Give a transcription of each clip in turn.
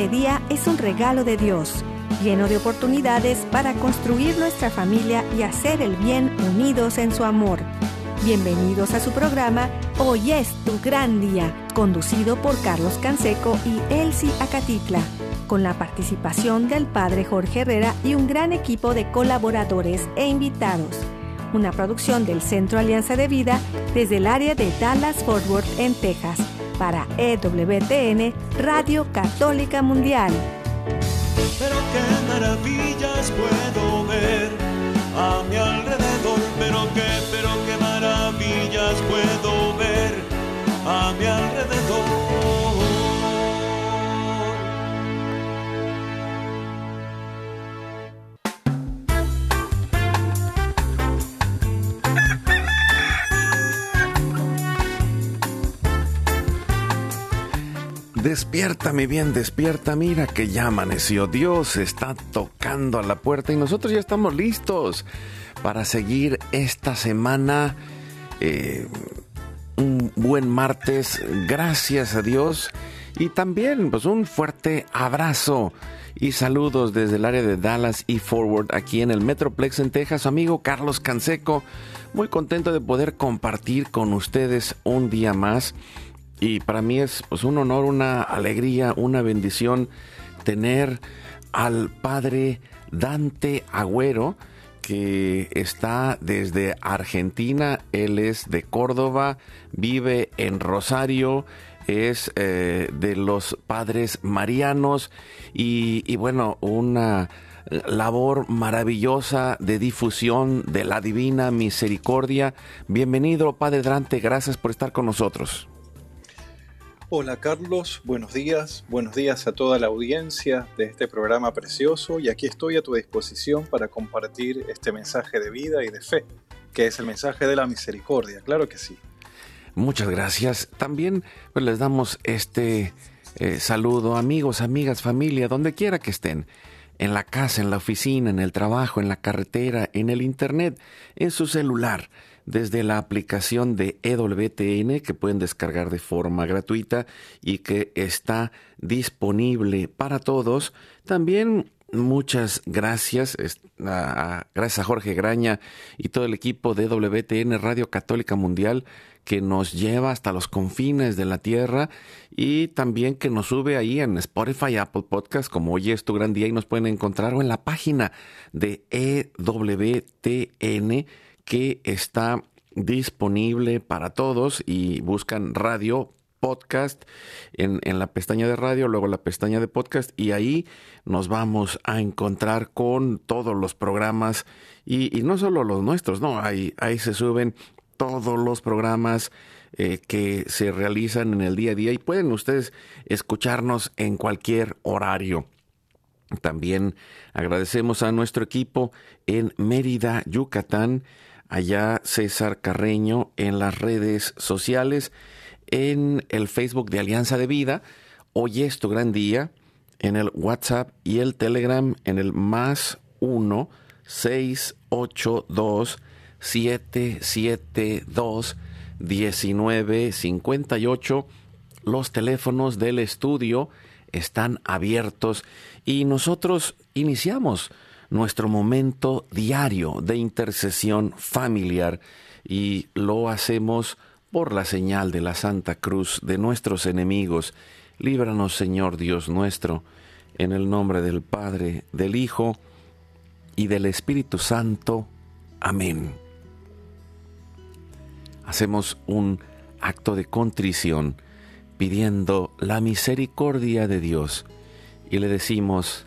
Este día es un regalo de Dios, lleno de oportunidades para construir nuestra familia y hacer el bien unidos en su amor. Bienvenidos a su programa Hoy es tu gran día, conducido por Carlos Canseco y Elsie Acatitla, con la participación del padre Jorge Herrera y un gran equipo de colaboradores e invitados. Una producción del Centro Alianza de Vida desde el área de Dallas Fort Worth en Texas para EWTN Radio Católica Mundial. Pero qué maravillas puedo ver a mi alrededor, pero qué, pero qué puedo ver a mi. Despierta, mi bien, despierta. Mira que ya amaneció. Dios está tocando a la puerta y nosotros ya estamos listos para seguir esta semana. Eh, un buen martes, gracias a Dios. Y también, pues, un fuerte abrazo y saludos desde el área de Dallas y Forward, aquí en el Metroplex en Texas. Amigo Carlos Canseco, muy contento de poder compartir con ustedes un día más. Y para mí es pues, un honor, una alegría, una bendición tener al padre Dante Agüero, que está desde Argentina. Él es de Córdoba, vive en Rosario, es eh, de los padres marianos y, y bueno, una labor maravillosa de difusión de la divina misericordia. Bienvenido, Padre Dante, gracias por estar con nosotros. Hola Carlos, buenos días, buenos días a toda la audiencia de este programa precioso y aquí estoy a tu disposición para compartir este mensaje de vida y de fe, que es el mensaje de la misericordia, claro que sí. Muchas gracias. También pues, les damos este eh, saludo, amigos, amigas, familia, donde quiera que estén. En la casa, en la oficina, en el trabajo, en la carretera, en el internet, en su celular, desde la aplicación de EWTN que pueden descargar de forma gratuita y que está disponible para todos. También muchas gracias a- gracias a Jorge Graña y todo el equipo de EWTN Radio Católica Mundial que nos lleva hasta los confines de la tierra y también que nos sube ahí en Spotify, Apple Podcast, como hoy es tu gran día y nos pueden encontrar o en la página de EWTN que está disponible para todos y buscan radio podcast en, en la pestaña de radio, luego la pestaña de podcast y ahí nos vamos a encontrar con todos los programas y, no solo los nuestros, no, ahí, ahí se suben todos los programas eh, que se realizan en el día a día y pueden ustedes escucharnos en cualquier horario. También agradecemos a nuestro equipo en Mérida, Yucatán, allá César Carreño en las redes sociales, en el Facebook de Alianza de Vida, hoy es tu gran día, en el WhatsApp y el Telegram en el más 1 682 772 1958. Los teléfonos del estudio están abiertos y nosotros iniciamos nuestro momento diario de intercesión familiar y lo hacemos por la señal de la Santa Cruz de nuestros enemigos. Líbranos, Señor Dios nuestro, en el nombre del Padre, del Hijo y del Espíritu Santo. Amén. Hacemos un acto de contrición pidiendo la misericordia de Dios y le decimos,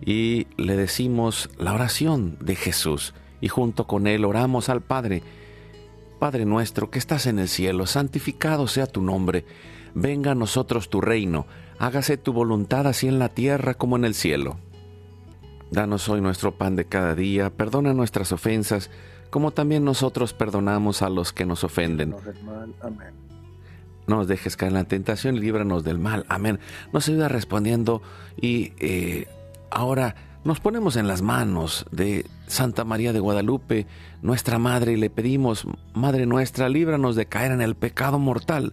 y le decimos la oración de Jesús y junto con él oramos al Padre. Padre nuestro que estás en el cielo, santificado sea tu nombre, venga a nosotros tu reino, hágase tu voluntad así en la tierra como en el cielo. Danos hoy nuestro pan de cada día, perdona nuestras ofensas, como también nosotros perdonamos a los que nos ofenden. Amén. No nos dejes caer en la tentación y líbranos del mal. Amén. Nos ayuda respondiendo y eh, ahora nos ponemos en las manos de Santa María de Guadalupe, nuestra Madre, y le pedimos, Madre nuestra, líbranos de caer en el pecado mortal,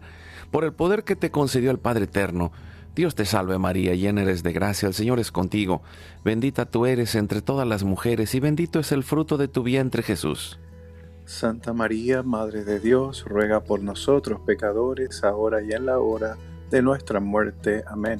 por el poder que te concedió el Padre Eterno. Dios te salve María, llena eres de gracia, el Señor es contigo, bendita tú eres entre todas las mujeres, y bendito es el fruto de tu vientre Jesús. Santa María, Madre de Dios, ruega por nosotros pecadores, ahora y en la hora de nuestra muerte. Amén.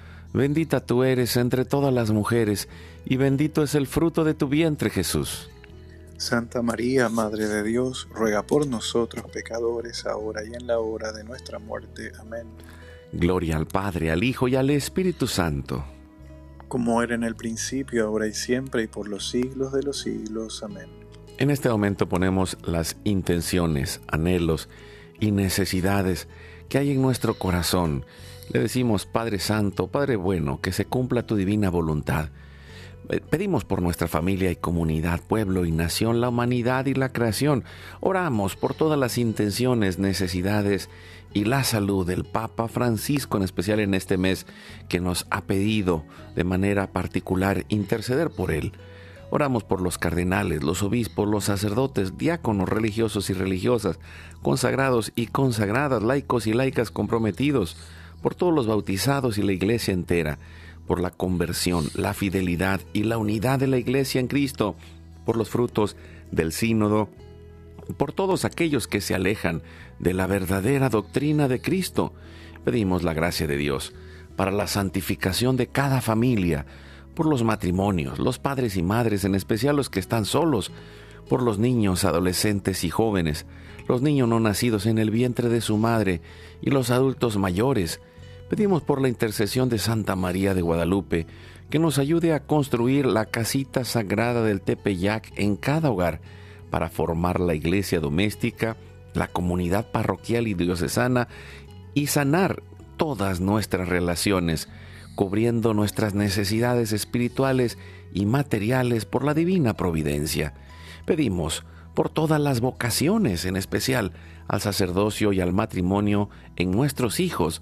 bendita tú eres entre todas las mujeres, y bendito es el fruto de tu vientre Jesús. Santa María, Madre de Dios, ruega por nosotros pecadores, ahora y en la hora de nuestra muerte. Amén. Gloria al Padre, al Hijo y al Espíritu Santo. Como era en el principio, ahora y siempre, y por los siglos de los siglos. Amén. En este momento ponemos las intenciones, anhelos y necesidades que hay en nuestro corazón. Le decimos, Padre Santo, Padre bueno, que se cumpla tu divina voluntad eh, pedimos por nuestra familia y comunidad, pueblo y nación, la humanidad y la creación. Oramos por todas las intenciones, necesidades y la salud del Papa Francisco, en especial en este mes, que nos ha pedido de manera particular interceder por él. Oramos por los cardenales, los obispos, los sacerdotes, diáconos religiosos y religiosas, consagrados y consagradas, laicos y laicas comprometidos, por todos los bautizados y la iglesia entera por la conversión, la fidelidad y la unidad de la Iglesia en Cristo, por los frutos del sínodo, por todos aquellos que se alejan de la verdadera doctrina de Cristo. Pedimos la gracia de Dios para la santificación de cada familia, por los matrimonios, los padres y madres, en especial los que están solos, por los niños, adolescentes y jóvenes, los niños no nacidos en el vientre de su madre y los adultos mayores, Pedimos por la intercesión de Santa María de Guadalupe que nos ayude a construir la casita sagrada del Tepeyac en cada hogar para formar la iglesia doméstica, la comunidad parroquial y diocesana y sanar todas nuestras relaciones, cubriendo nuestras necesidades espirituales y materiales por la divina providencia. Pedimos por todas las vocaciones, en especial al sacerdocio y al matrimonio en nuestros hijos,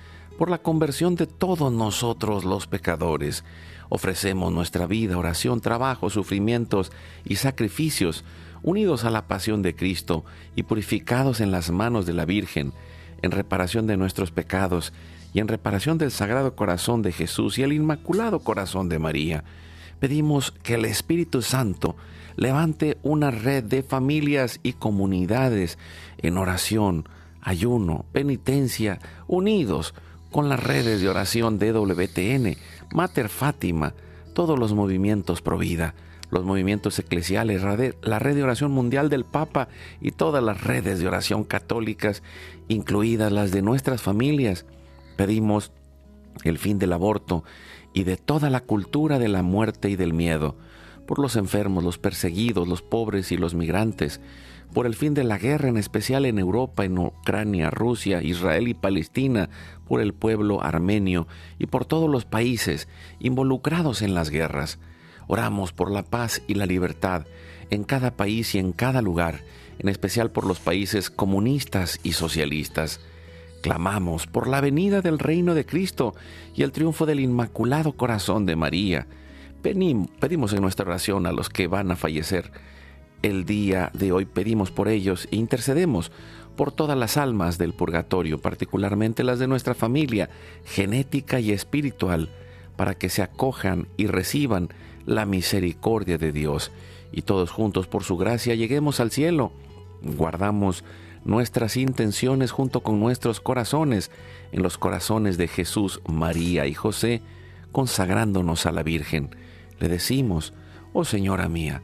por la conversión de todos nosotros los pecadores, Ofrecemos nuestra vida, oración, trabajo, sufrimientos y sacrificios unidos a la pasión de Cristo y purificados en las manos de la Virgen, en reparación de nuestros pecados y en reparación del Sagrado Corazón de Jesús y el Inmaculado Corazón de María. Pedimos que el Espíritu Santo levante una red de familias y comunidades en oración, ayuno, penitencia, unidos con las redes de oración de WTN, Mater Fátima, todos los movimientos pro vida, los movimientos eclesiales, la red de oración mundial del Papa y todas las redes de oración católicas, incluidas las de nuestras familias. Pedimos el fin del aborto y de toda la cultura de la muerte y del miedo, por los enfermos, los perseguidos, los pobres y los migrantes, por el fin de la guerra, en especial en Europa, en Ucrania, Rusia, Israel y Palestina, por el pueblo armenio y por todos los países involucrados en las guerras. Oramos por la paz y la libertad en cada país y en cada lugar, en especial por los países comunistas y socialistas. Clamamos por la venida del reino de Cristo y el triunfo del Inmaculado Corazón de María pedimos en nuestra oración a los que van a fallecer el día de hoy, pedimos por ellos e intercedemos por todas las almas del purgatorio, particularmente las de nuestra familia, genética y espiritual, para que se acojan y reciban la misericordia de Dios, y todos juntos por su gracia lleguemos al cielo. Guardamos nuestras intenciones junto con nuestros corazones en los corazones de Jesús, María y José, consagrándonos a la Virgen. Le decimos, oh Señora mía,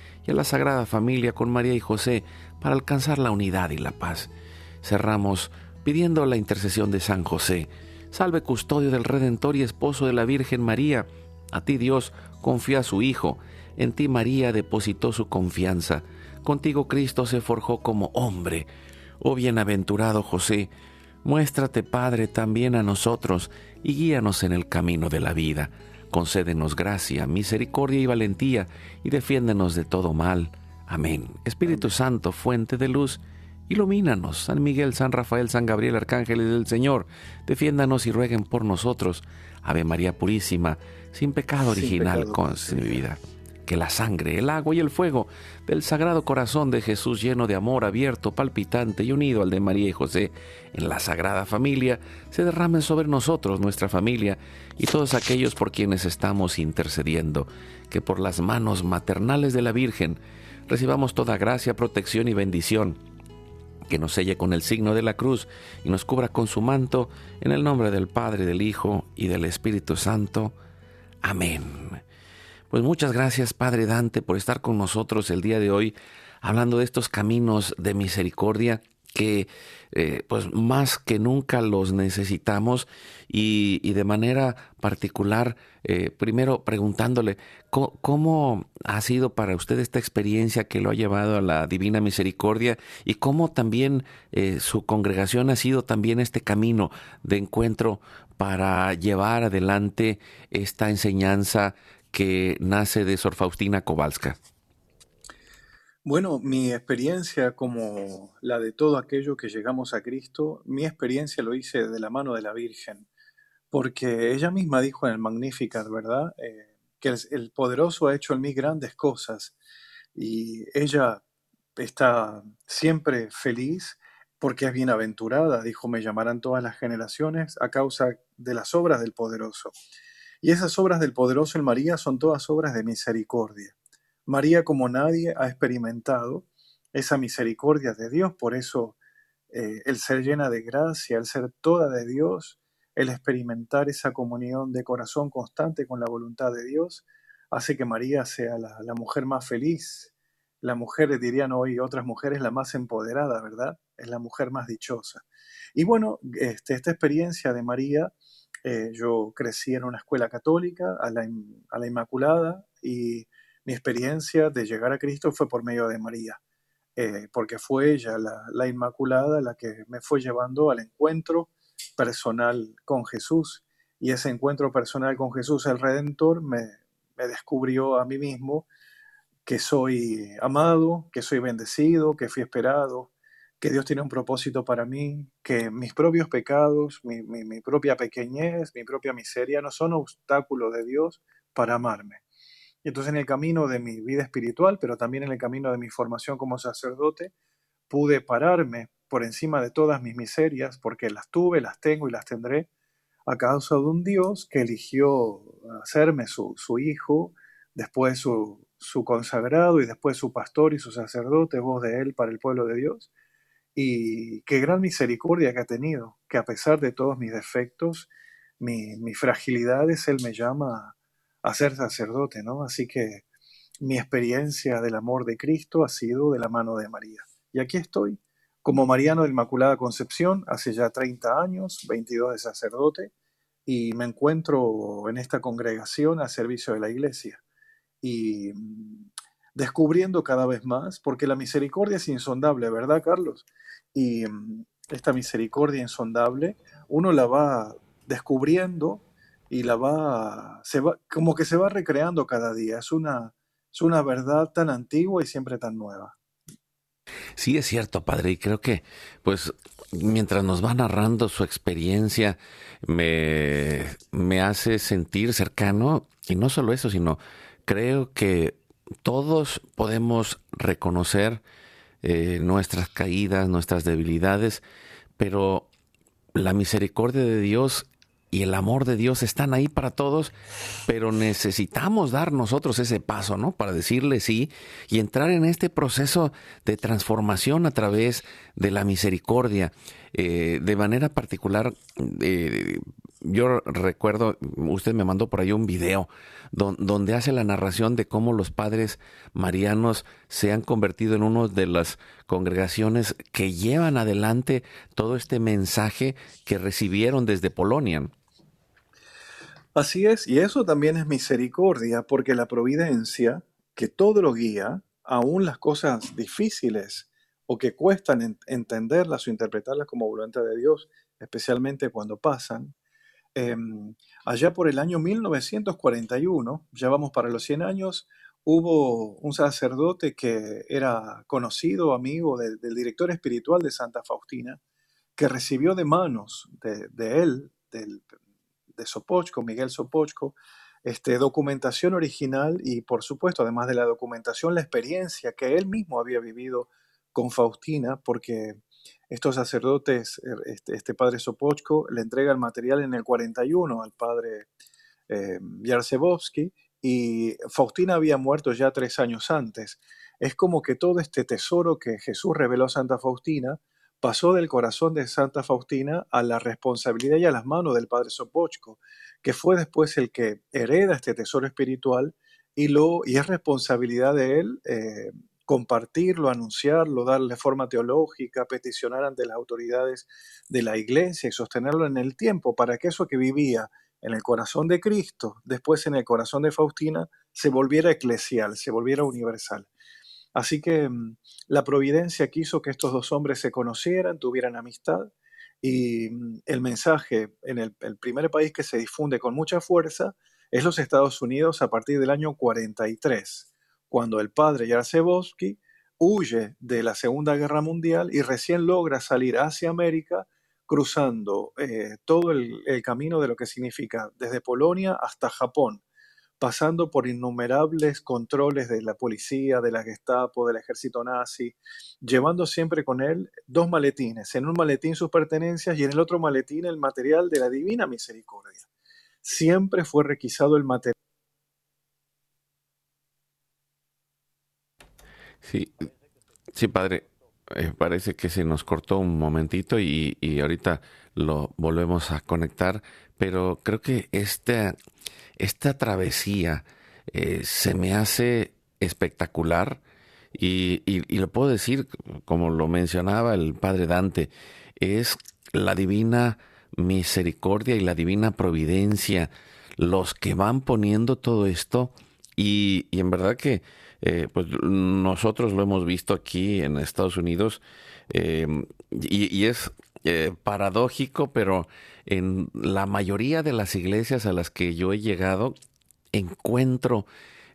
y a la Sagrada Familia con María y José para alcanzar la unidad y la paz. Cerramos pidiendo la intercesión de San José. Salve custodio del Redentor y esposo de la Virgen María. A ti Dios confía a su Hijo. En ti María depositó su confianza. Contigo Cristo se forjó como hombre. Oh bienaventurado José, muéstrate Padre también a nosotros y guíanos en el camino de la vida. Concédenos gracia, misericordia y valentía y defiéndenos de todo mal. Amén. Espíritu Santo, fuente de luz, ilumínanos. San Miguel, San Rafael, San Gabriel, arcángeles del Señor, defiéndanos y rueguen por nosotros. Ave María Purísima, sin pecado original, vida que la sangre, el agua y el fuego del Sagrado Corazón de Jesús lleno de amor abierto, palpitante y unido al de María y José en la Sagrada Familia, se derramen sobre nosotros, nuestra familia y todos aquellos por quienes estamos intercediendo, que por las manos maternales de la Virgen recibamos toda gracia, protección y bendición que nos selle con el signo de la cruz y nos cubra con su manto, en el nombre del Padre, del Hijo y del Espíritu Santo. Amén. Pues muchas gracias, Padre Dante, por estar con nosotros el día de hoy, hablando de estos caminos de misericordia que eh, pues más que nunca los necesitamos y, de manera particular, eh, primero preguntándole ¿cómo, ha sido para usted esta experiencia que lo ha llevado a la Divina Misericordia y cómo también eh, su congregación ha sido también este camino de encuentro para llevar adelante esta enseñanza que nace de Sor Faustina Kowalska? Bueno, mi experiencia como la de todo aquello que llegamos a Cristo, mi experiencia lo hice de la mano de la Virgen, porque ella misma dijo en el Magnificat, ¿verdad? Eh, que el, el, poderoso ha hecho en mí grandes cosas y ella está siempre feliz porque es bienaventurada, dijo, me llamarán todas las generaciones a causa de las obras del poderoso. Y esas obras del poderoso en María son todas obras de misericordia. María como nadie ha experimentado esa misericordia de Dios, por eso eh, el ser llena de gracia, el ser toda de Dios, el experimentar esa comunión de corazón constante con la voluntad de Dios, hace que María sea la, mujer más feliz, la mujer, dirían hoy otras mujeres, la más empoderada, ¿verdad? Es la mujer más dichosa. Y bueno, este, esta experiencia de María eh, yo crecí en una escuela católica, a la, Inmaculada, y mi experiencia de llegar a Cristo fue por medio de María, eh, porque fue ella, la, Inmaculada, la que me fue llevando al encuentro personal con Jesús. Y ese encuentro personal con Jesús, el Redentor, me, me descubrió a mí mismo que soy amado, que soy bendecido, que fui esperado, que Dios tiene un propósito para mí, que mis propios pecados, mi, propia pequeñez, mi propia miseria no son obstáculos de Dios para amarme. Y entonces en el camino de mi vida espiritual, pero también en el camino de mi formación como sacerdote, pude pararme por encima de todas mis miserias, porque las tuve, las tengo y las tendré, a causa de un Dios que eligió hacerme su, hijo, después su, su consagrado y después su pastor y su sacerdote, voz de él para el pueblo de Dios. Y qué gran misericordia que ha tenido, que a pesar de todos mis defectos, mis fragilidades, él me llama a ser sacerdote, ¿no? Así que mi experiencia del amor de Cristo ha sido de la mano de María. Y aquí estoy, como Mariano de Inmaculada Concepción, hace ya 30 años, 22 de sacerdote, y me encuentro en esta congregación a servicio de la iglesia. Y descubriendo cada vez más, porque la misericordia es insondable, ¿verdad, Carlos? Y mm, esta misericordia insondable, uno la va descubriendo y la va, se va, como que se va recreando cada día. Es una, es una verdad tan antigua y siempre tan nueva. Sí, es cierto, padre, y creo que, pues, mientras nos va narrando su experiencia, me, me hace sentir cercano, y no solo eso, sino creo que todos podemos reconocer eh, nuestras caídas, nuestras debilidades, pero la misericordia de Dios y el amor de Dios están ahí para todos, pero necesitamos dar nosotros ese paso, ¿no? Para decirle sí y entrar en este proceso de transformación a través de la misericordia. Eh, de manera particular, eh, yo recuerdo, usted me mandó por ahí un video donde hace la narración de cómo los padres marianos se han convertido en una de las congregaciones que llevan adelante todo este mensaje que recibieron desde Polonia. Así es, y eso también es misericordia, porque la providencia, que todo lo guía, aún las cosas difíciles o que cuestan entenderlas o interpretarlas como voluntad de Dios, especialmente cuando pasan, em, allá por el año 1941, ya vamos para los 100 años, hubo un sacerdote que era conocido, amigo del director espiritual de Santa Faustina, que recibió de manos de, él, del de Sopochko, Miguel Sopochko, este, documentación original y por supuesto, además de la documentación, la experiencia que él mismo había vivido con Faustina, porque estos sacerdotes, er, este, este padre Sopochko, le entrega el material en el 41 al padre eh, y Faustina había muerto ya tres años antes. Es como que todo este tesoro que Jesús reveló a Santa Faustina pasó del corazón de Santa Faustina a la responsabilidad y a las manos del padre Sopochko, que fue después el que hereda este tesoro espiritual y, lo, y es responsabilidad de él eh, compartirlo, anunciarlo, darle forma teológica, peticionar ante las autoridades de la iglesia y sostenerlo en el tiempo para que eso que vivía en el corazón de Cristo, después en el corazón de Faustina, se volviera eclesial, se volviera universal. Así que mm, la providencia quiso que estos dos hombres se conocieran, tuvieran amistad y mm, el mensaje en el, primer país que se difunde con mucha fuerza es los Estados Unidos a partir del año 43, cuando el padre Jarzebowski huye de la Segunda Guerra Mundial y recién logra salir hacia América cruzando eh, todo el, el camino de lo que significa desde Polonia hasta Japón pasando por innumerables controles de la policía, de la Gestapo, del ejército nazi, llevando siempre con él dos maletines, en un maletín sus pertenencias y en el otro maletín el material de la divina misericordia. Siempre fue requisado el material. Sí, sí, padre. Eh, parece que se nos cortó un momentito y, y ahorita lo volvemos a conectar, pero creo que este esta travesía eh, se me hace espectacular y, lo puedo decir, como lo mencionaba el padre Dante, es la divina misericordia y la divina providencia los que van poniendo todo esto y, en verdad que eh, pues nosotros lo hemos visto aquí en Estados Unidos eh, y, es paradójico, pero en la mayoría de las iglesias a las que yo he llegado, encuentro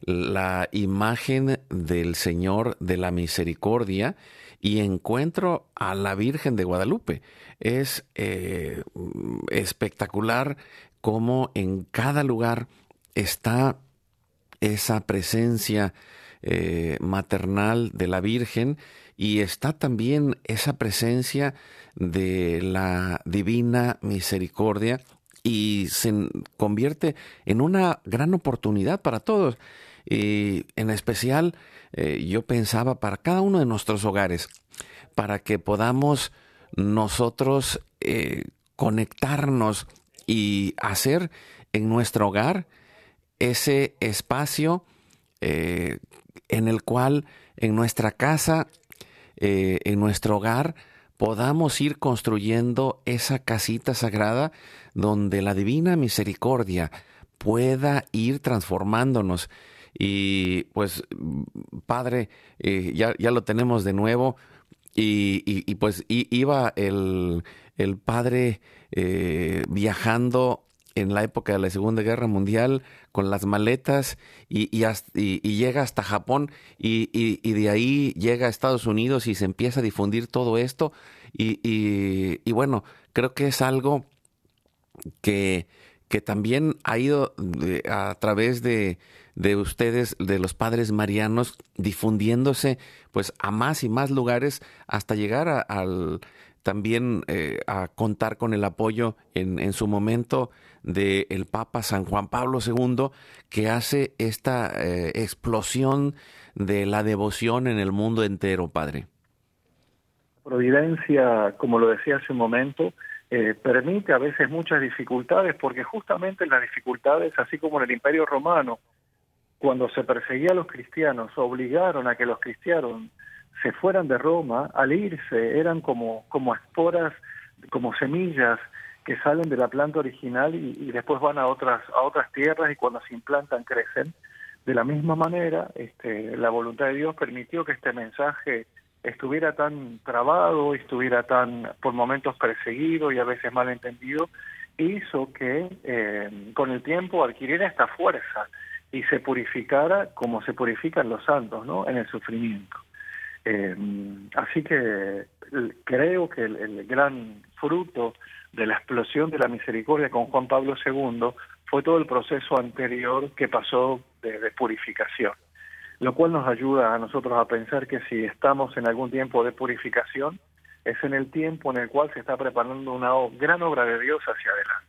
la imagen del Señor de la Misericordia y encuentro a la Virgen de Guadalupe. Es eh, espectacular cómo en cada lugar está esa presencia eh, maternal de la Virgen y está también esa presencia de la divina misericordia y se convierte en una gran oportunidad para todos. y en especial eh, yo pensaba para cada uno de nuestros hogares, para que podamos nosotros eh, conectarnos y hacer en nuestro hogar ese espacio en el cual en nuestra casa, en nuestro hogar, podamos ir construyendo esa casita sagrada donde la divina misericordia pueda ir transformándonos. Y pues, Padre, eh, ya, ya, lo tenemos de nuevo. Y, y, pues iba el, el Padre eh, viajando en la época de la Segunda Guerra Mundial con las maletas y, y, llega hasta Japón y, de ahí llega a Estados Unidos y se empieza a difundir todo esto. Y, bueno, creo que es algo que, que también ha ido a través de, de ustedes, de los padres marianos, difundiéndose pues a más y más lugares hasta llegar a, también eh, a contar con el apoyo en su momento del el Papa San Juan Pablo II, que hace esta eh, explosión de la devoción en el mundo entero, Padre. Providencia, como lo decía hace un momento, eh, permite a veces muchas dificultades, porque justamente las dificultades, así como en el Imperio Romano, cuando se perseguía a los cristianos, obligaron a que los cristianos se fueran de Roma, al irse eran como, como esporas, como semillas que salen de la planta original y, después van a otras, a otras tierras y cuando se implantan crecen. De la misma manera, este, la voluntad de Dios permitió que este mensaje estuviera tan trabado, estuviera tan por momentos perseguido y a veces mal entendido, hizo que eh, con el tiempo adquiriera esta fuerza y se purificara como se purifican los santos, ¿no? En el sufrimiento. Eh, así que creo que el, gran fruto de la explosión de la misericordia con Juan Pablo II fue todo el proceso anterior que pasó de purificación lo cual nos ayuda a nosotros a pensar que si estamos en algún tiempo de purificación, es en el tiempo en el cual se está preparando una gran obra de Dios hacia adelante.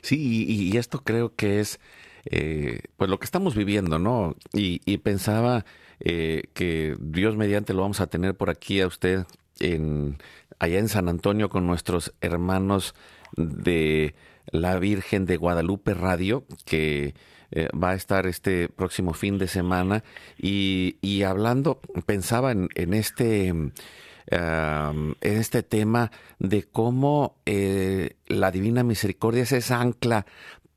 Sí, y, esto creo que es eh, pues lo que estamos viviendo, ¿no? Y, pensaba eh, que Dios mediante lo vamos a tener por aquí a usted en allá en San Antonio con nuestros hermanos de la Virgen de Guadalupe Radio, que eh, va a estar este próximo fin de semana. Y, y hablando, pensaba en, este... en este tema de cómo eh, la Divina Misericordia es esa ancla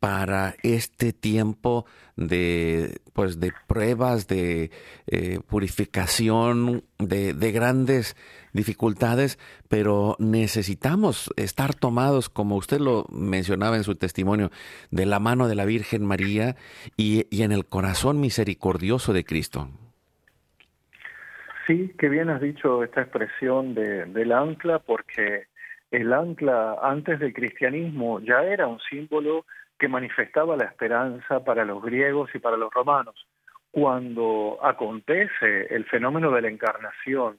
para este tiempo de pues de pruebas de eh, purificación de, de, grandes dificultades pero necesitamos estar tomados como usted lo mencionaba en su testimonio de la mano de la Virgen María y, y en el corazón misericordioso de Cristo. Sí que bien has dicho esta expresión de, del ancla porque el ancla antes del cristianismo ya era un símbolo que manifestaba la esperanza para los griegos y para los romanos. Cuando acontece el fenómeno de la encarnación,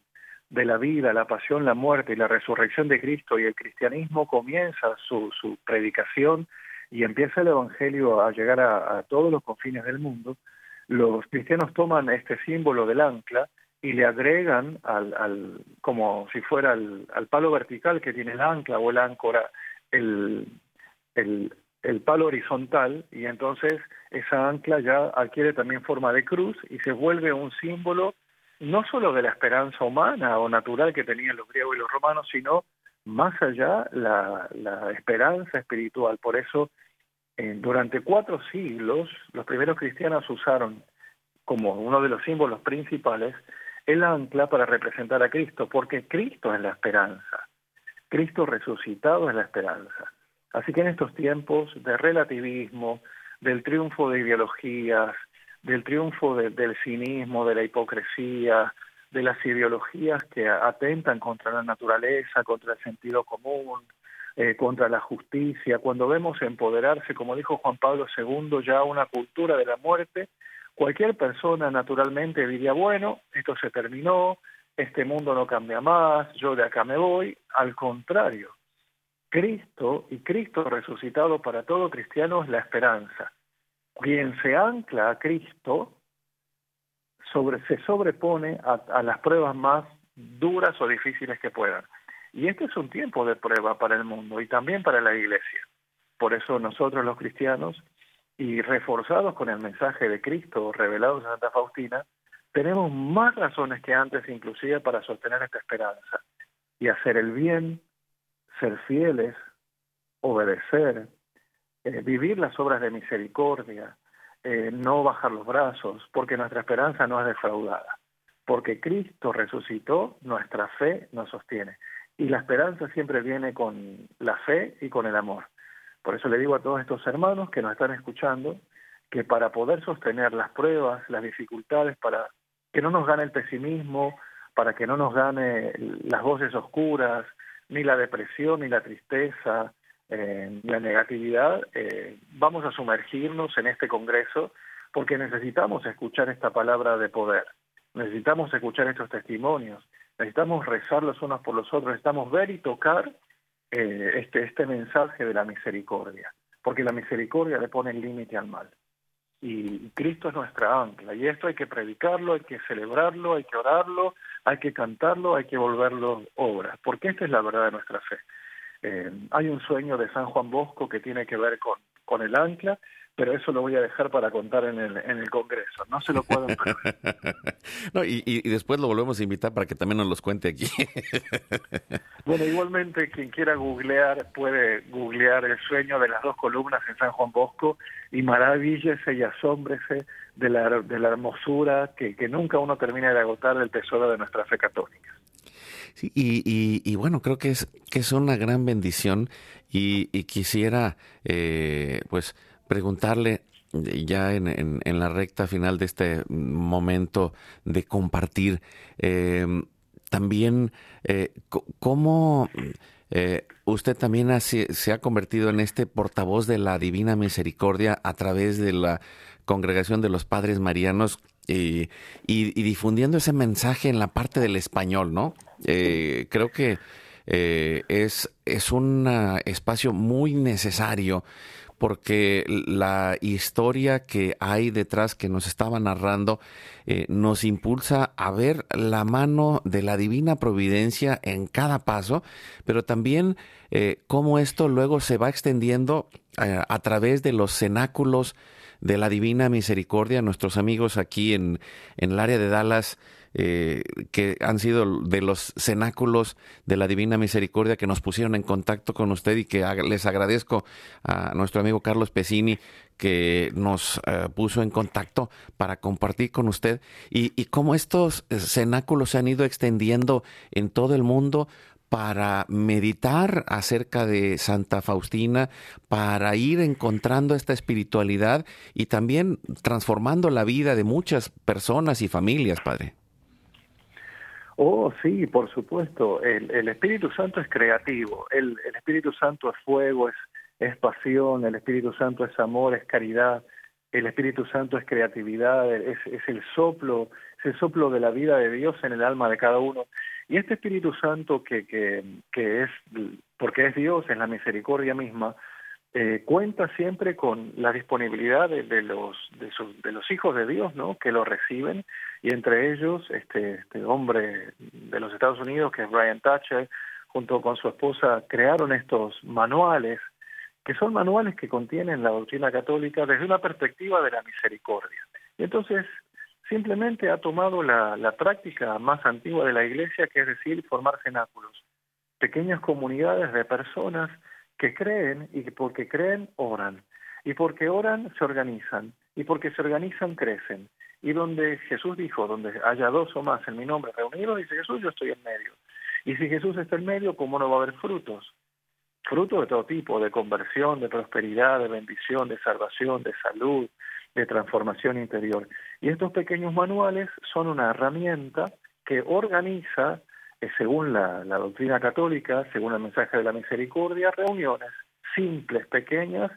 de la vida, la pasión, la muerte y la resurrección de Cristo y el cristianismo comienza su, su predicación y empieza el Evangelio a llegar a, todos los confines del mundo, los cristianos toman este símbolo del ancla y le agregan al, al como si fuera al, al, palo vertical que tiene el ancla o el áncora, el, el, el palo horizontal y entonces esa ancla ya adquiere también forma de cruz y se vuelve un símbolo no solo de la esperanza humana o natural que tenían los griegos y los romanos, sino más allá la, esperanza espiritual. Por eso, durante cuatro siglos, los primeros cristianos usaron como uno de los símbolos principales el ancla para representar a Cristo, porque Cristo es la esperanza. Cristo resucitado es la esperanza. Así que en estos tiempos de relativismo, del triunfo de ideologías, del triunfo del cinismo, de la hipocresía, de las ideologías que atentan contra la naturaleza, contra el sentido común, eh, contra la justicia, cuando vemos empoderarse, como dijo Juan Pablo II, ya una cultura de la muerte, cualquier persona naturalmente diría, bueno, esto se terminó, este mundo no cambia más, yo de acá me voy, al contrario, Cristo y Cristo resucitado para todo cristiano es la esperanza. quien se ancla a Cristo sobre, se sobrepone a, las pruebas más duras o difíciles que puedan. Y este es un tiempo de prueba para el mundo y también para la iglesia. Por eso nosotros los cristianos, y reforzados con el mensaje de Cristo revelado en Santa Faustina, tenemos más razones que antes inclusive para sostener esta esperanza y hacer el bien, ser fieles, obedecer, eh, vivir las obras de misericordia, eh, no bajar los brazos, porque nuestra esperanza no es defraudada. Porque Cristo resucitó, nuestra fe nos sostiene. Y la esperanza siempre viene con la fe y con el amor. Por eso le digo a todos estos hermanos que nos están escuchando que para poder sostener las pruebas, las dificultades, para que no nos gane el pesimismo, para que no nos gane las voces oscuras, ni la depresión, ni la tristeza, eh, la negatividad, eh, vamos a sumergirnos en este Congreso porque necesitamos escuchar esta palabra de poder, necesitamos escuchar estos testimonios, necesitamos rezar los unos por los otros, necesitamos ver y tocar eh, este, este mensaje de la misericordia, porque la misericordia le pone el límite al mal. Y Cristo es nuestra ancla, y esto hay que predicarlo, hay que celebrarlo, hay que orarlo, hay que cantarlo, hay que volverlo obra, porque esta es la verdad de nuestra fe. Eh, hay un sueño de San Juan Bosco que tiene que ver con, con el ancla, pero eso lo voy a dejar para contar en el, en el Congreso. No se lo no, y, y, después lo volvemos a invitar para que también nos los cuente aquí. bueno, igualmente quien quiera googlear puede googlear el sueño de las dos columnas en San Juan Bosco y maravíllese y asómbrese de la, de la hermosura que, que nunca uno termina de agotar del tesoro de nuestra fe católica y, bueno, creo que es, que es una gran bendición y, quisiera eh, pues preguntarle ya en, en, la recta final de este momento de compartir, em, también eh, cómo eh, usted también se ha convertido en este portavoz de la Divina Misericordia a través de la Congregación de los Padres Marianos y, y, difundiendo ese mensaje en la parte del español, ¿no? Eh, creo que eh, es, es un espacio muy necesario porque la historia que hay detrás que nos estaba narrando eh, nos impulsa a ver la mano de la divina providencia en cada paso, pero también cómo esto luego se va extendiendo a través de los cenáculos de la Divina Misericordia, nuestros amigos aquí en el área de Dallas, eh, que han sido de los cenáculos de la Divina Misericordia que nos pusieron en contacto con usted y que les agradezco a nuestro amigo Carlos Pesini que nos eh, puso en contacto para compartir con usted y, y cómo estos cenáculos se han ido extendiendo en todo el mundo para meditar acerca de Santa Faustina, para ir encontrando esta espiritualidad y también transformando la vida de muchas personas y familias, Padre. Oh, sí, por supuesto. El, Espíritu Santo es creativo, el, Espíritu Santo es fuego, es, es pasión, el Espíritu Santo es amor, es caridad, el Espíritu Santo es creatividad, es, es el soplo, es el soplo de la vida de Dios en el alma de cada uno. Y este Espíritu Santo que, que, que es, porque es Dios, es la misericordia misma, eh, cuenta siempre con la disponibilidad de, los hijos de Dios, ¿no? Que lo reciben y entre ellos este, este hombre de los Estados Unidos que es Brian Thatcher, junto con su esposa crearon estos manuales que son manuales que contienen la doctrina católica desde una perspectiva de la misericordia. Y entonces simplemente ha tomado la práctica más antigua de la Iglesia, que es decir, formar cenáculos, pequeñas comunidades de personas que creen y porque creen oran, y porque oran se organizan, y porque se organizan crecen. Y donde Jesús dijo, donde haya dos o más en mi nombre reunidos, dice Jesús, yo estoy en medio. Y si Jesús está en medio, ¿cómo no va a haber frutos? Frutos de todo tipo, de conversión, de prosperidad, de bendición, de salvación, de salud, de transformación interior. Y estos pequeños manuales son una herramienta que organiza, según la, doctrina católica, según el mensaje de la misericordia, reuniones simples, pequeñas,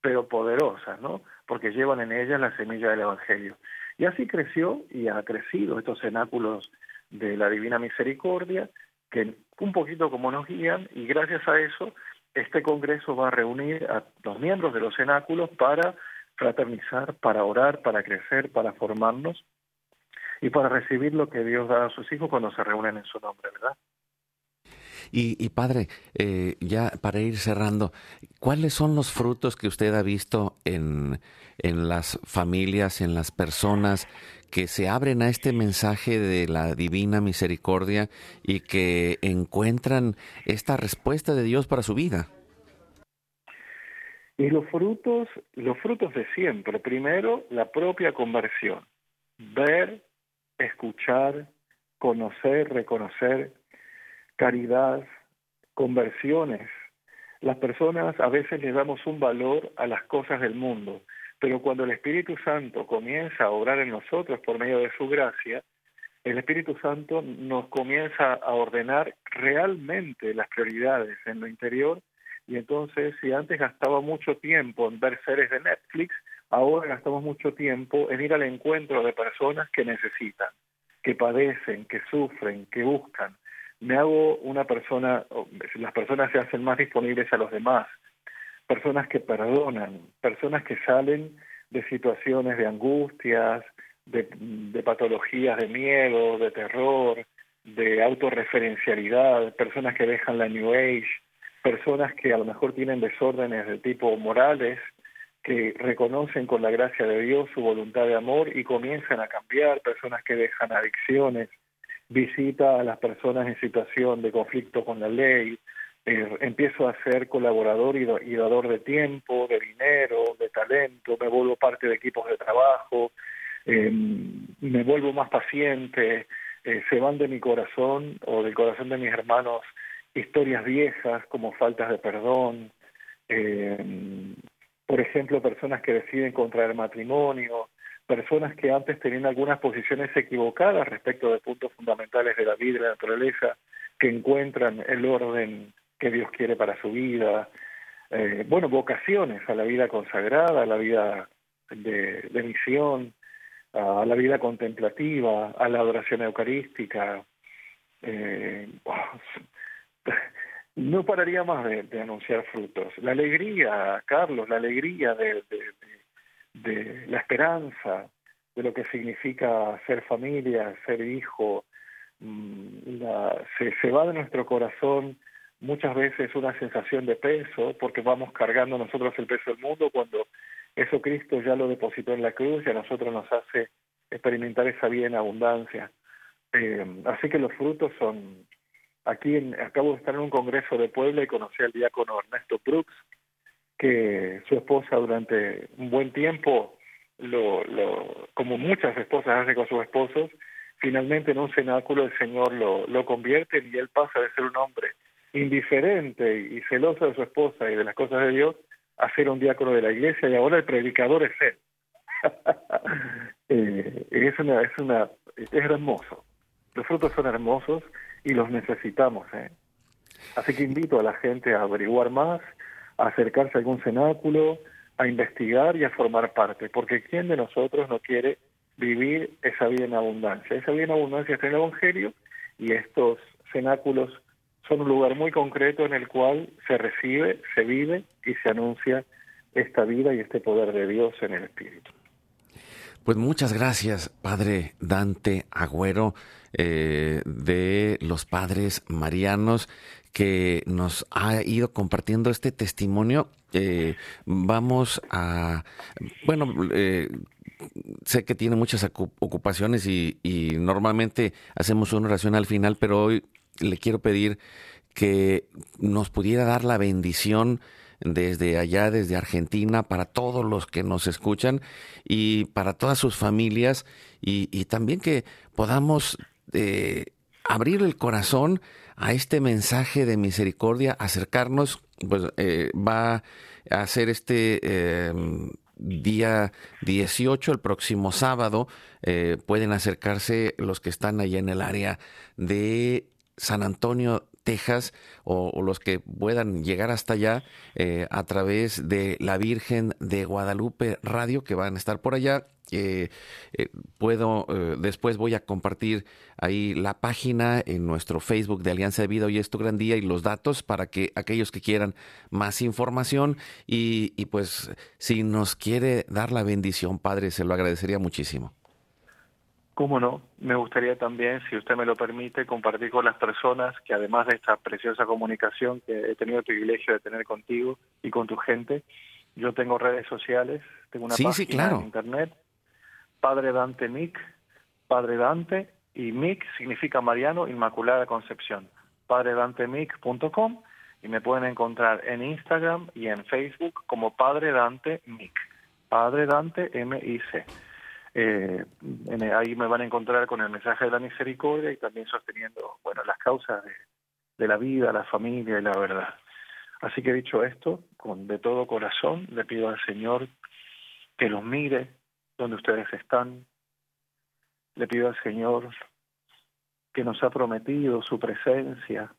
pero poderosas, ¿no? Porque llevan en ellas la semilla del Evangelio. Y así creció y ha crecido estos cenáculos de la Divina Misericordia, que un poquito como nos guían, y gracias a eso, este Congreso va a reunir a los miembros de los cenáculos para fraternizar, para orar, para crecer, para formarnos y para recibir lo que Dios da a sus hijos cuando se reúnen en su nombre, ¿verdad? Y, padre, eh, ya para ir cerrando, ¿cuáles son los frutos que usted ha visto en, en las familias, en las personas que se abren a este mensaje de la divina misericordia y que encuentran esta respuesta de Dios para su vida? Y los frutos, los frutos de siempre. Primero, la propia conversión. Ver, escuchar, conocer, reconocer caridad, conversiones. Las personas a veces le damos un valor a las cosas del mundo, pero cuando el Espíritu Santo comienza a obrar en nosotros por medio de su gracia, el Espíritu Santo nos comienza a ordenar realmente las prioridades en lo interior y entonces si antes gastaba mucho tiempo en ver series de Netflix, ahora gastamos mucho tiempo en ir al encuentro de personas que necesitan, que padecen, que sufren, que buscan. Me hago una persona, las personas se hacen más disponibles a los demás, personas que perdonan, personas que salen de situaciones de angustias, de, patologías de miedo, de terror, de autorreferencialidad, personas que dejan la New Age, personas que a lo mejor tienen desórdenes de tipo morales, que reconocen con la gracia de Dios su voluntad de amor y comienzan a cambiar, personas que dejan adicciones, visita a las personas en situación de conflicto con la ley, eh, empiezo a ser colaborador y, dador de tiempo, de dinero, de talento, me vuelvo parte de equipos de trabajo, em, me vuelvo más paciente, eh, se van de mi corazón o del corazón de mis hermanos historias viejas como faltas de perdón, em, por ejemplo, personas que deciden contraer matrimonio, personas que antes tenían algunas posiciones equivocadas respecto de puntos fundamentales de la vida y la naturaleza, que encuentran el orden que Dios quiere para su vida, eh, bueno, vocaciones a la vida consagrada, a la vida de, misión, a la vida contemplativa, a la adoración eucarística. Eh, no pararía más de, anunciar frutos. La alegría, Carlos, la alegría de de la esperanza, de lo que significa ser familia, ser hijo, mm, se, se va de nuestro corazón muchas veces una sensación de peso, porque vamos cargando nosotros el peso del mundo cuando eso Cristo ya lo depositó en la cruz y a nosotros nos hace experimentar esa vida en abundancia. Eh, así que los frutos son, aquí en, acabo de estar en un congreso de Puebla y conocí al diácono Ernesto Brooks, que su esposa durante un buen tiempo, lo, lo, como muchas esposas hacen con sus esposos, finalmente en un cenáculo el Señor lo, lo convierte y él pasa de ser un hombre indiferente y celoso de su esposa y de las cosas de Dios a ser un diácono de la iglesia y ahora el predicador es él. eh, es una, es una, es hermoso. Los frutos son hermosos y los necesitamos. ¿eh? Así que invito a la gente a averiguar más, a acercarse a algún cenáculo, a investigar y a formar parte, porque ¿quién de nosotros no quiere vivir esa vida en abundancia? Esa vida en abundancia está en el Evangelio y estos cenáculos son un lugar muy concreto en el cual se recibe, se vive y se anuncia esta vida y este poder de Dios en el Espíritu. Pues muchas gracias, Padre Dante Agüero, eh, de los Padres Marianos que nos ha ido compartiendo este testimonio. Eh, vamos a, bueno, eh, sé que tiene muchas ocupaciones y, normalmente hacemos una oración al final, pero hoy le quiero pedir que nos pudiera dar la bendición desde allá, desde Argentina, para todos los que nos escuchan y para todas sus familias y, también que podamos eh, abrir el corazón a este mensaje de misericordia, acercarnos, pues eh, va a ser este em, día 18, el próximo sábado, eh, pueden acercarse los que están allá en el área de San Antonio, Texas, o, los que puedan llegar hasta allá eh, a través de la Virgen de Guadalupe Radio, que van a estar por allá, eh, puedo, después voy a compartir ahí la página en nuestro Facebook de Alianza de Vida Hoy es tu gran día y los datos para que aquellos que quieran más información y pues si nos quiere dar la bendición, Padre, se lo agradecería muchísimo. Cómo no, me gustaría también, si usted me lo permite, compartir con las personas que además de esta preciosa comunicación que he tenido el privilegio de tener contigo y con tu gente, yo tengo redes sociales, tengo una página en internet, Padre Dante Mic, Padre Dante, y Mic significa Mariano Inmaculada Concepción, padredantemic.com y me pueden encontrar en Instagram y en Facebook como Padre Dante Mic, Padre Dante M-I-C. Eh, ahí me van a encontrar con el mensaje de la misericordia y también sosteniendo bueno las causas de, la vida, la familia y la verdad. Así que dicho esto, con de todo corazón le pido al Señor que los mire donde ustedes están. Le pido al Señor que nos ha prometido su presencia,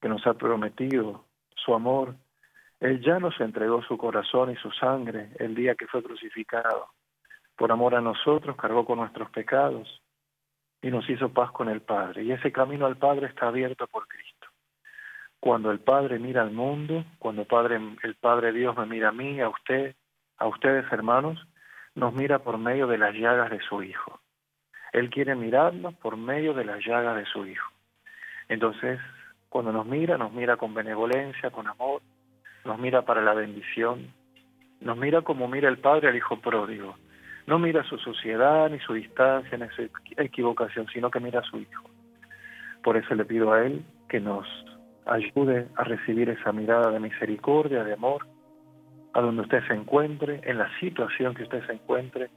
que nos ha prometido su amor. Él ya nos entregó su corazón y su sangre el día que fue crucificado por amor a nosotros, cargó con nuestros pecados y nos hizo paz con el Padre. Y ese camino al Padre está abierto por Cristo. Cuando el Padre mira al mundo, cuando el Padre, el Padre Dios me mira a mí, a usted, a ustedes hermanos, nos mira por medio de las llagas de su Hijo. Él quiere mirarnos por medio de las llagas de su Hijo. Entonces, cuando nos mira, nos mira con benevolencia, con amor, nos mira para la bendición, nos mira como mira el Padre al Hijo pródigo, no mira su sociedad, ni su distancia, ni su equivocación, sino que mira a su Hijo. Por eso le pido a Él que nos ayude a recibir esa mirada de misericordia, de amor, a donde usted se encuentre, en la situación que usted se encuentre.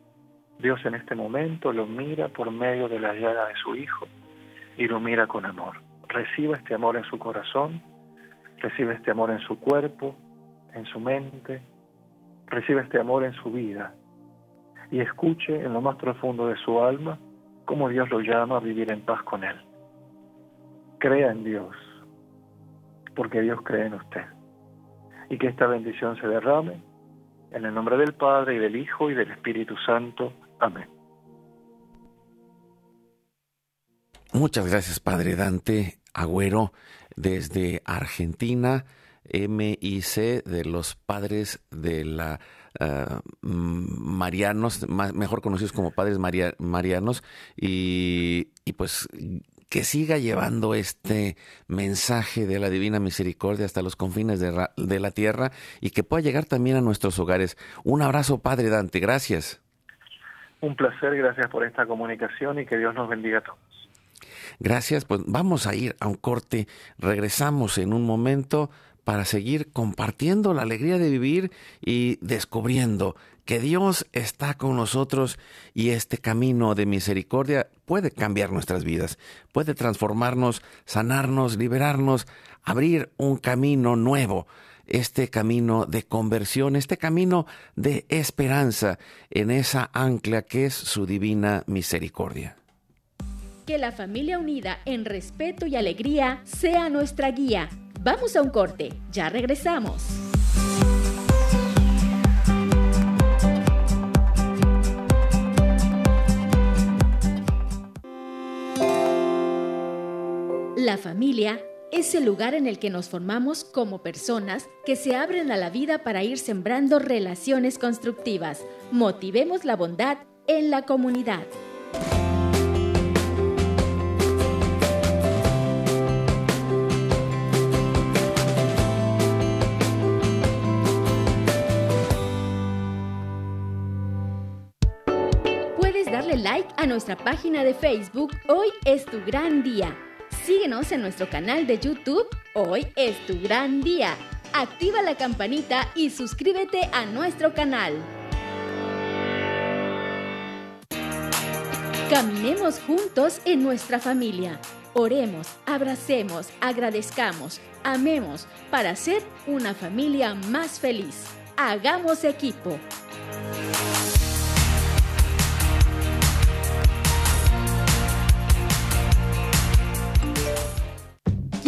Dios en este momento lo mira por medio de la llaga de su Hijo y lo mira con amor. Reciba este amor en su corazón, reciba este amor en su cuerpo, en su mente, reciba este amor en su vida y escuche en lo más profundo de su alma cómo Dios lo llama a vivir en paz con Él. Crea en Dios, porque Dios cree en usted. Y que esta bendición se derrame en el nombre del Padre y del Hijo y del Espíritu Santo. Amén. Muchas gracias, Padre Dante Agüero, desde Argentina, MIC de los Padres de la uh, marianos, mejor conocidos como padres marianos, y, y pues que siga llevando este mensaje de la divina misericordia hasta los confines de, de, la tierra y que pueda llegar también a nuestros hogares. Un abrazo, Padre Dante, gracias. Un placer, gracias por esta comunicación y que Dios nos bendiga a todos. Gracias, pues vamos a ir a un corte, regresamos en un momento para seguir compartiendo la alegría de vivir y descubriendo que Dios está con nosotros y este camino de misericordia puede cambiar nuestras vidas, puede transformarnos, sanarnos, liberarnos, abrir un camino nuevo, este camino de conversión, este camino de esperanza en esa ancla que es su divina misericordia. Que la familia unida en respeto y alegría sea nuestra guía Vamos a un corte, ya regresamos. La familia es el lugar en el que nos formamos como personas que se abren a la vida para ir sembrando relaciones constructivas. Motivemos la bondad en la comunidad. Like a nuestra página de Facebook Hoy es tu gran día. Síguenos en nuestro canal de YouTube Hoy es tu gran día. Activa la campanita y suscríbete a nuestro canal. Caminemos juntos en nuestra familia. Oremos, abracemos, agradezcamos, amemos para ser una familia más feliz. Hagamos equipo.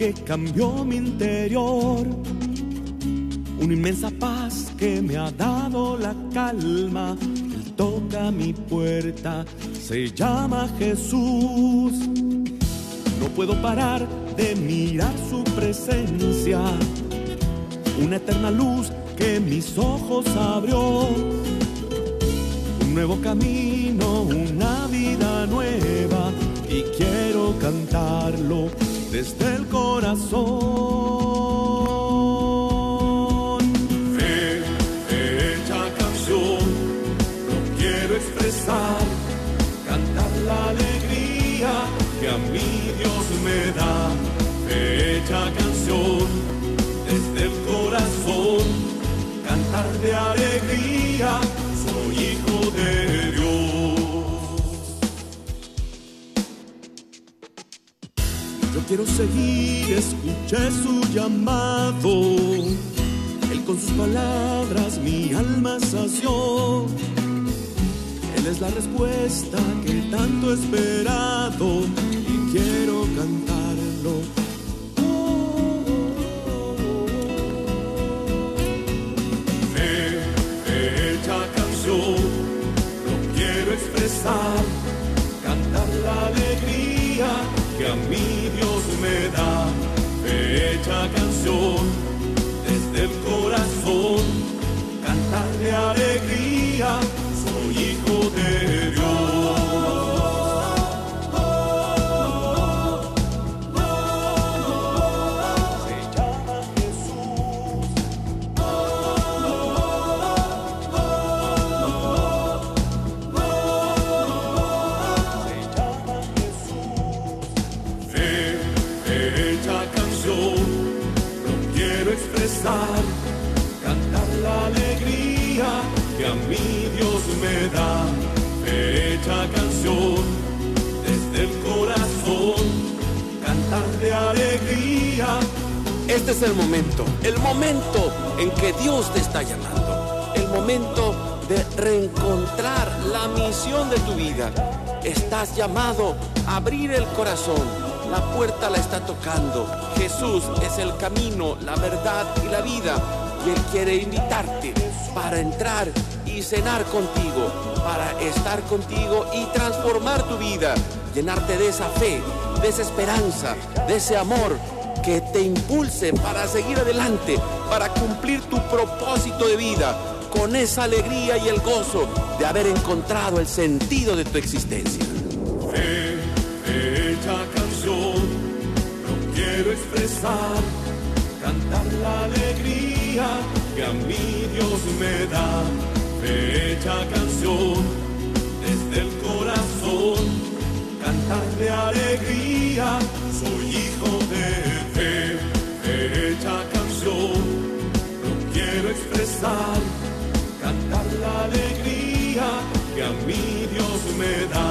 Que cambió mi interior. Una inmensa paz que me ha dado la calma. Él toca mi puerta, se llama Jesús. No puedo parar de mirar su presencia. Una eterna luz que mis ojos abrió. Un nuevo camino, una vida nueva. Y quiero cantarlo desde el corazón. Fe, hecha canción, lo quiero expresar, cantar la alegría que a mí Dios me da. Fecha canción, desde el corazón, cantar de alegría, quiero seguir, escuché su llamado. Él con sus palabras mi alma sació. Él es la respuesta que tanto he esperado y quiero cantarlo. Hecha canción, lo quiero expresar, cantar la alegría que a mí me da fecha Estás llamado a abrir el corazón, la puerta la está tocando. Jesús es el camino, la verdad y la vida y Él quiere invitarte para entrar y cenar contigo, para estar contigo y transformar tu vida, llenarte de esa fe, de esa esperanza, de ese amor que te impulse para seguir adelante, para cumplir tu propósito de vida con esa alegría y el gozo de haber encontrado el sentido de tu existencia. Cantar la alegría que a mi Dios me da, fecha canción desde el corazón, cantar de alegría, soy hijo de fe, fecha canción, lo quiero expresar, cantar la alegría que a mi Dios me da,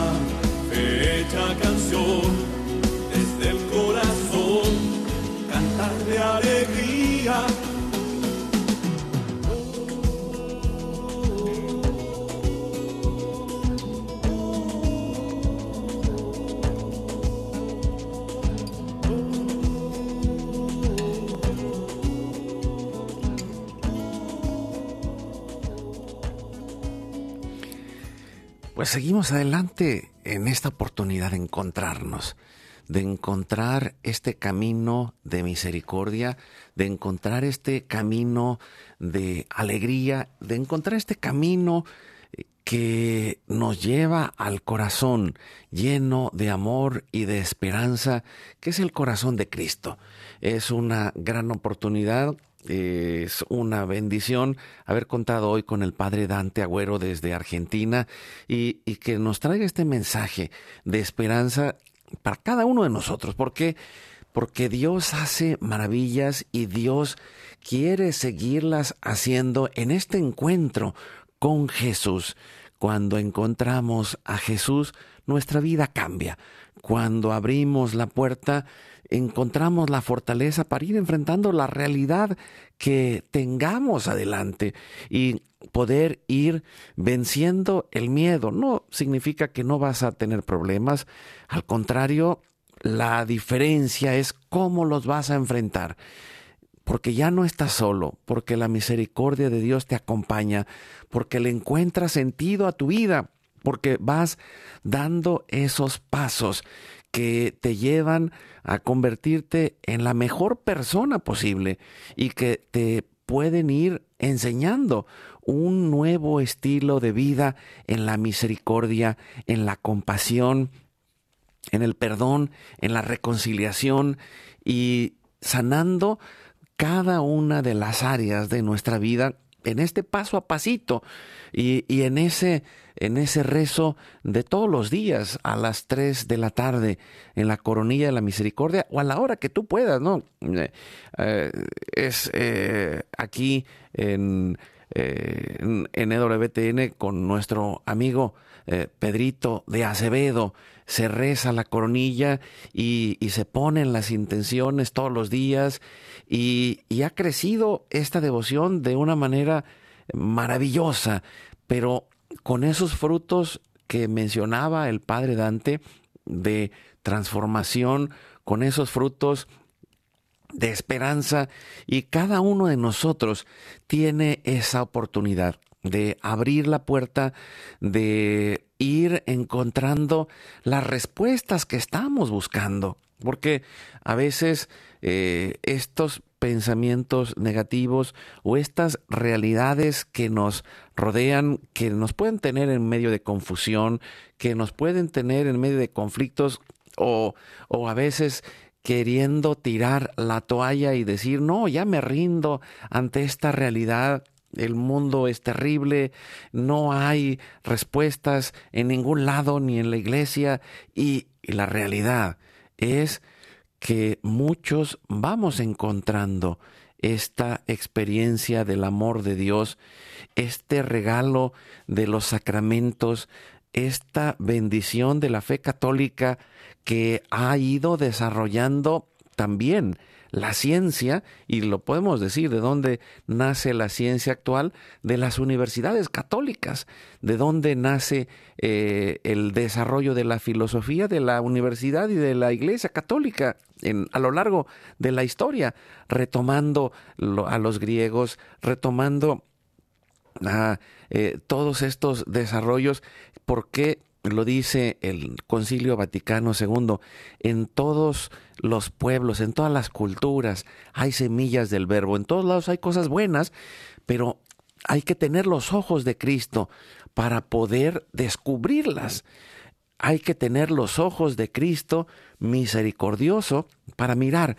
Pues seguimos adelante en esta oportunidad de encontrarnos de encontrar este camino de misericordia, de encontrar este camino de alegría, de encontrar este camino eh, que nos lleva al corazón lleno de amor y de esperanza, que es el corazón de Cristo. Es una gran oportunidad es una bendición haber contado hoy con el padre Dante Agüero desde Argentina y, que nos traiga este mensaje de esperanza para cada uno de nosotros. ¿Por qué? Porque Dios hace maravillas y Dios quiere seguirlas haciendo en este encuentro con Jesús. Cuando encontramos a Jesús, nuestra vida cambia. Cuando abrimos la puerta, encontramos la fortaleza para ir enfrentando la realidad que tengamos adelante y poder ir venciendo el miedo. No significa que no vas a tener problemas, al contrario, la diferencia es cómo los vas a enfrentar. Porque ya no estás solo, porque la misericordia de Dios te acompaña, porque le encuentras sentido a tu vida, porque vas dando esos pasos que te llevan a convertirte en la mejor persona posible y que te pueden ir enseñando un nuevo estilo de vida en la misericordia, en la compasión, en el perdón, en la reconciliación y sanando cada una de las áreas de nuestra vida en este paso a pasito y, y, en ese en ese rezo de todos los días a las 3 de la tarde en la coronilla de la misericordia o a la hora que tú puedas, ¿no? Eh, eh, es eh, aquí en, en, en EWTN con nuestro amigo Pedrito de Acevedo, se reza la coronilla y, y, se ponen las intenciones todos los días y, ha crecido esta devoción de una manera maravillosa, pero con esos frutos que mencionaba el padre Dante de transformación, con esos frutos de esperanza y cada uno de nosotros tiene esa oportunidad de abrir la puerta, de ir encontrando las respuestas que estamos buscando. Porque a veces eh, estos pensamientos negativos o estas realidades que nos rodean, que nos pueden tener en medio de confusión, que nos pueden tener en medio de conflictos o, o a veces queriendo tirar la toalla y decir, no, ya me rindo ante esta realidad el mundo es terrible, no hay respuestas en ningún lado ni en la iglesia y, y la realidad es que muchos vamos encontrando esta experiencia del amor de Dios, este regalo de los sacramentos, esta bendición de la fe católica que ha ido desarrollando también la ciencia, y lo podemos decir, de dónde nace la ciencia actual, de las universidades católicas, de dónde nace eh, el desarrollo de la filosofía de la universidad y de la iglesia católica en, a lo largo de la historia, retomando a los griegos, retomando a eh, todos estos desarrollos, porque lo dice el Concilio Vaticano II, en todos los pueblos, en todas las culturas hay semillas del verbo, en todos lados hay cosas buenas, pero hay que tener los ojos de Cristo para poder descubrirlas. Hay que tener los ojos de Cristo misericordioso para mirar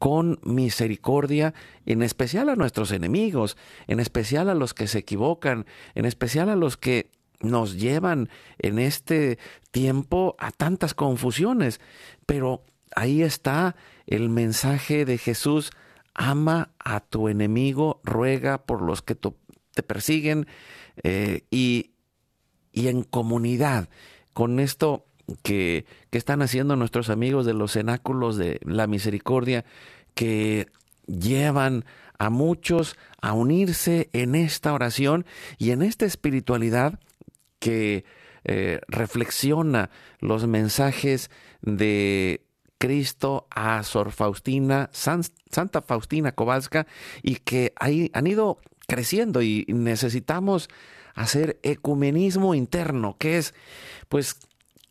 con misericordia, en especial a nuestros enemigos, en especial a los que se equivocan, en especial a los que nos llevan en este tiempo a tantas confusiones. Pero ahí está el mensaje de Jesús, ama a tu enemigo, ruega por los que te persiguen eh, y, y en comunidad. Con esto que, que, están haciendo nuestros amigos de los cenáculos de la misericordia, que llevan a muchos a unirse en esta oración y en esta espiritualidad que eh, reflexiona los mensajes de Cristo a Sor Faustina, Santa Faustina Kowalska, y que han ido creciendo y necesitamos hacer ecumenismo interno, que es pues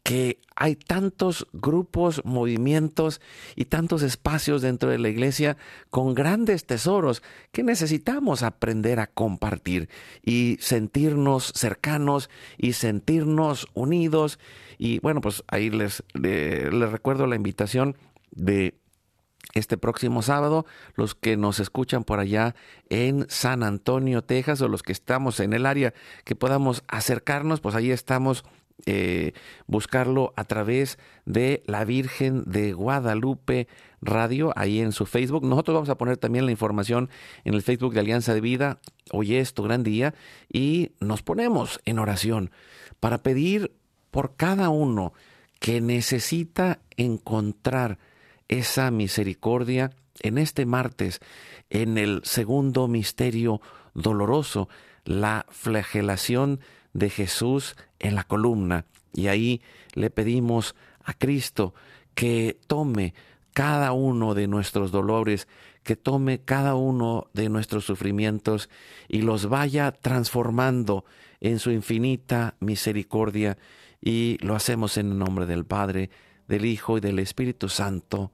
que hay tantos grupos, movimientos y tantos espacios dentro de la iglesia con grandes tesoros que necesitamos aprender a compartir y sentirnos cercanos y sentirnos unidos. Y bueno, pues ahí les, recuerdo la invitación de este próximo sábado, los que nos escuchan por allá en San Antonio, Texas, o los que estamos en el área que podamos acercarnos, pues ahí estamos eh, buscarlo a través de la Virgen de Guadalupe Radio, ahí en su Facebook. Nosotros vamos a poner también la información en el Facebook de Alianza de Vida. Hoy es tu gran día y nos ponemos en oración para pedir por cada uno que necesita encontrar esa misericordia en este martes, en el segundo misterio doloroso, la flagelación de Jesús en la columna. Y ahí le pedimos a Cristo que tome cada uno de nuestros dolores, que tome cada uno de nuestros sufrimientos y los vaya transformando en su infinita misericordia. Y lo hacemos en el nombre del Padre, del Hijo y del Espíritu Santo.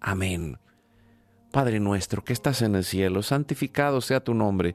Amén. Padre nuestro que estás en el cielo, santificado sea tu nombre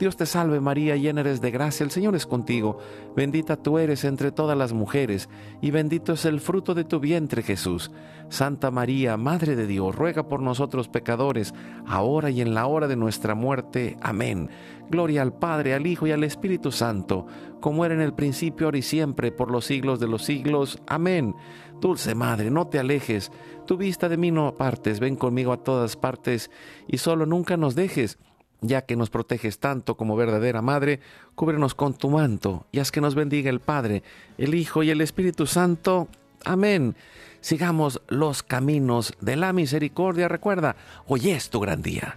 Dios te salve María, llena eres de gracia, el Señor es contigo, bendita tú eres entre todas las mujeres, y bendito es el fruto de tu vientre Jesús. Santa María, Madre de Dios, ruega por nosotros pecadores, ahora y en la hora de nuestra muerte. Amén. Gloria al Padre, al Hijo y al Espíritu Santo, como era en el principio, ahora y siempre, por los siglos de los siglos. Amén. Dulce Madre, no te alejes, tu vista de mí no apartes, ven conmigo a todas partes y solo nunca nos dejes. Ya que nos proteges tanto como verdadera Madre, cúbrenos con tu manto y haz que nos bendiga el Padre, el Hijo y el Espíritu Santo. Amén. Sigamos los caminos de la misericordia. Recuerda, hoy es tu gran día.